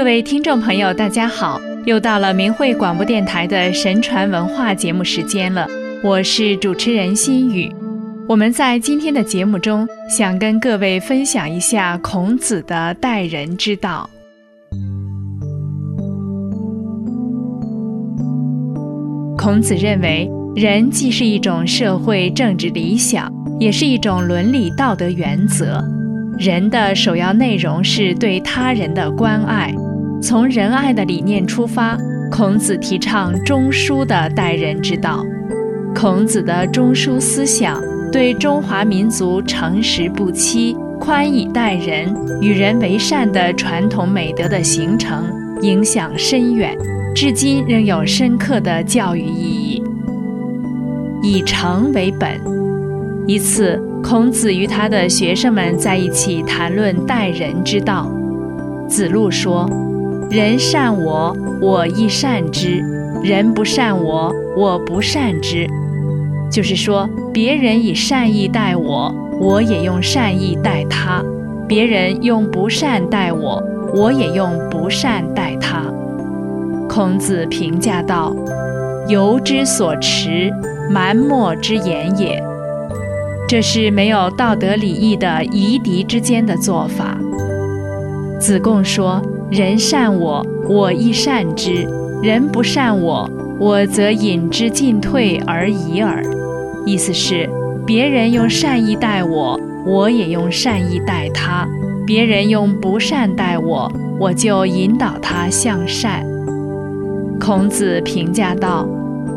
各位听众朋友，大家好！又到了明慧广播电台的神传文化节目时间了，我是主持人心雨。我们在今天的节目中，想跟各位分享一下孔子的待人之道。孔子认为，人既是一种社会政治理想，也是一种伦理道德原则。人的首要内容是对他人的关爱。从仁爱的理念出发，孔子提倡中恕的待人之道。孔子的中恕思想对中华民族诚实不欺、宽以待人、与人为善的传统美德的形成影响深远，至今仍有深刻的教育意义。以诚为本。一次，孔子与他的学生们在一起谈论待人之道。子路说。人善我，我亦善之；人不善我，我不善之。就是说，别人以善意待我，我也用善意待他；别人用不善待我，我也用不善待他。孔子评价道：“由之所持，蛮貊之言也。”这是没有道德礼义的夷狄之间的做法。子贡说。人善我，我亦善之；人不善我，我则引之进退而已耳。意思是，别人用善意待我，我也用善意待他；别人用不善待我，我就引导他向善。孔子评价道：“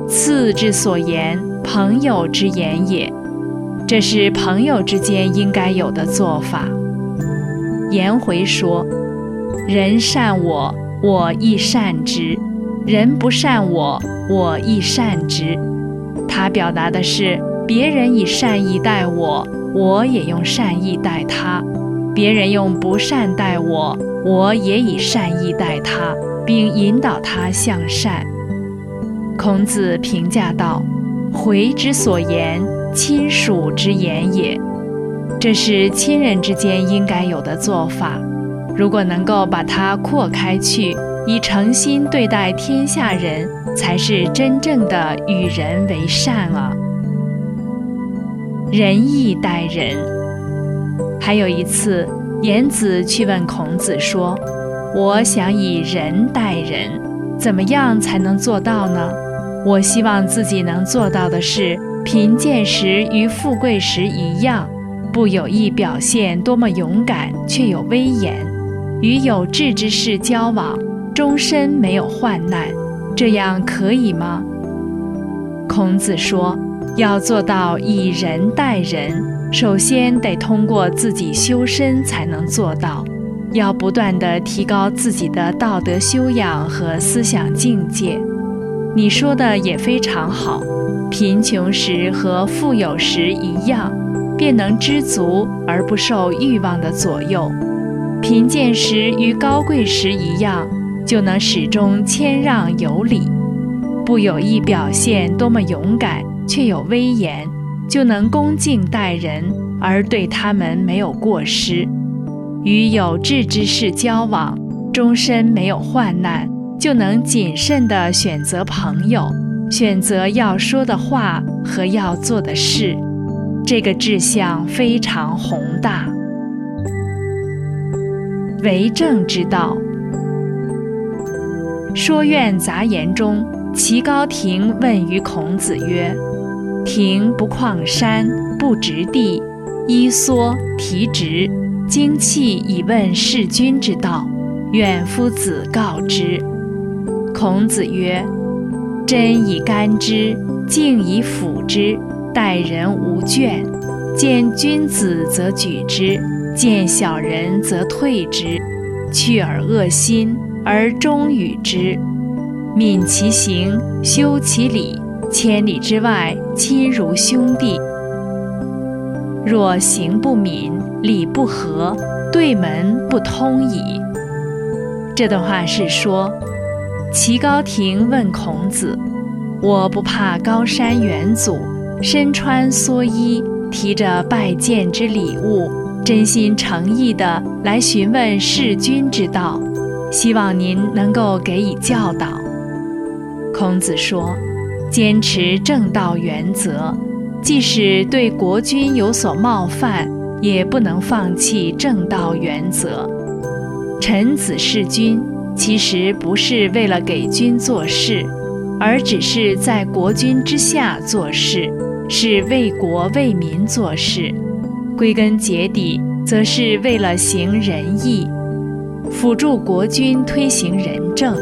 次之所言，朋友之言也。这是朋友之间应该有的做法。”颜回说。人善我，我亦善之；人不善我，我亦善之。他表达的是，别人以善意待我，我也用善意待他；别人用不善待我，我也以善意待他，并引导他向善。孔子评价道：“回之所言，亲属之言也。这是亲人之间应该有的做法。”如果能够把它扩开去，以诚心对待天下人，才是真正的与人为善啊！仁义待人。还有一次，颜子去问孔子说：“我想以仁待人，怎么样才能做到呢？我希望自己能做到的是，贫贱时与富贵时一样，不有意表现多么勇敢，却有威严。”与有志之士交往，终身没有患难，这样可以吗？孔子说，要做到以人待人，首先得通过自己修身才能做到，要不断地提高自己的道德修养和思想境界。你说的也非常好，贫穷时和富有时一样，便能知足而不受欲望的左右。贫贱时与高贵时一样，就能始终谦让有礼；不有意表现多么勇敢，却有威严，就能恭敬待人，而对他们没有过失；与有志之士交往，终身没有患难，就能谨慎地选择朋友，选择要说的话和要做的事。这个志向非常宏大。为政之道，《说苑杂言》中，齐高亭问于孔子曰：“亭不旷山，不直地，依缩提直，精气以问事君之道，愿夫子告之。”孔子曰：“真以干之，敬以辅之，待人无倦，见君子则举之。”见小人则退之，去而恶心，而忠与之，敏其行，修其礼，千里之外，亲如兄弟。若行不敏，礼不和，对门不通矣。这段话是说，齐高亭问孔子：“我不怕高山远阻，身穿蓑衣，提着拜见之礼物。”真心诚意地来询问事君之道，希望您能够给予教导。孔子说：“坚持正道原则，即使对国君有所冒犯，也不能放弃正道原则。臣子弑君，其实不是为了给君做事，而只是在国君之下做事，是为国为民做事。归根结底，则是为了行仁义。”辅助国君推行仁政，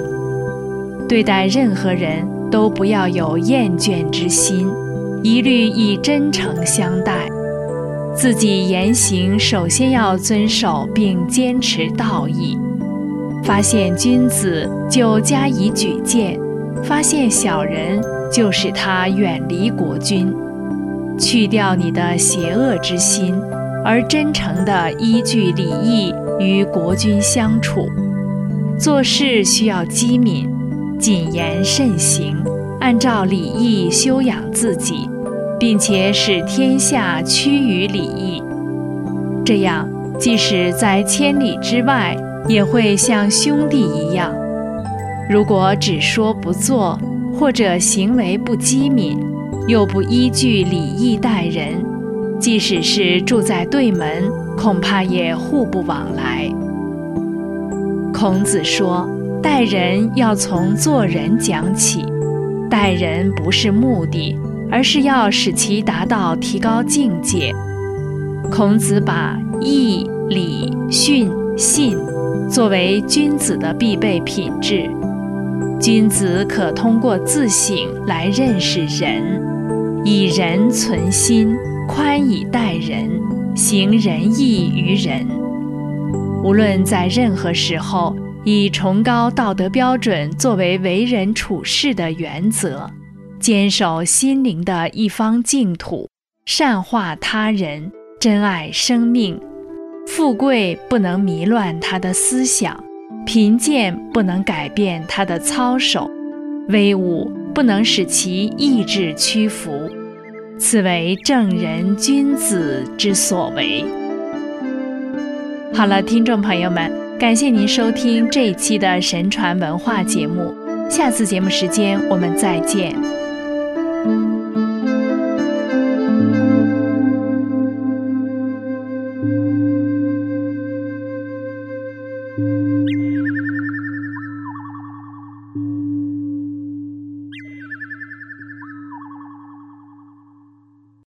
对待任何人都不要有厌倦之心，一律以真诚相待。自己言行首先要遵守并坚持道义。发现君子就加以举荐，发现小人就使他远离国君。去掉你的邪恶之心，而真诚地依据礼义。与国君相处，做事需要机敏，谨言慎行，按照礼义修养自己，并且使天下趋于礼义。这样，即使在千里之外，也会像兄弟一样。如果只说不做，或者行为不机敏，又不依据礼义待人，即使是住在对门。恐怕也互不往来。孔子说：“待人要从做人讲起，待人不是目的，而是要使其达到提高境界。”孔子把义、礼、训、信作为君子的必备品质。君子可通过自省来认识人，以仁存心，宽以待人。行仁义于人，无论在任何时候，以崇高道德标准作为为人处事的原则，坚守心灵的一方净土，善化他人，珍爱生命。富贵不能迷乱他的思想，贫贱不能改变他的操守，威武不能使其意志屈服。此为正人君子之所为。好了，听众朋友们，感谢您收听这一期的神传文化节目，下次节目时间我们再见。